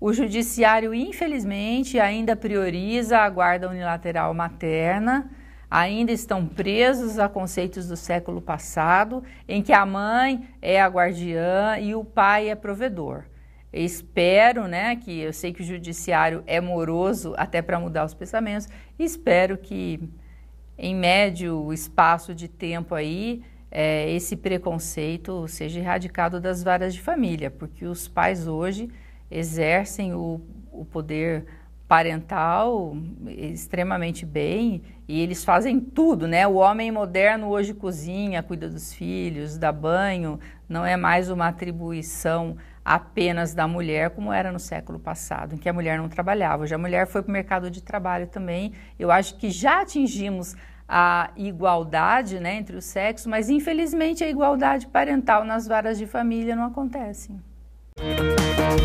O judiciário, infelizmente, ainda prioriza a guarda unilateral materna, ainda estão presos a conceitos do século passado, em que a mãe é a guardiã e o pai é provedor. Espero, né, que eu sei que o judiciário é moroso até para mudar os pensamentos, espero que em médio espaço de tempo aí é, esse preconceito seja erradicado das varas de família, porque os pais hoje exercem o, o poder parental extremamente bem e eles fazem tudo, né? O homem moderno hoje cozinha, cuida dos filhos, dá banho, não é mais uma atribuição apenas da mulher como era no século passado, em que a mulher não trabalhava. Hoje a mulher foi para o mercado de trabalho também. Eu acho que já atingimos a igualdade né, entre os sexos, mas infelizmente a igualdade parental nas varas de família não acontece. Música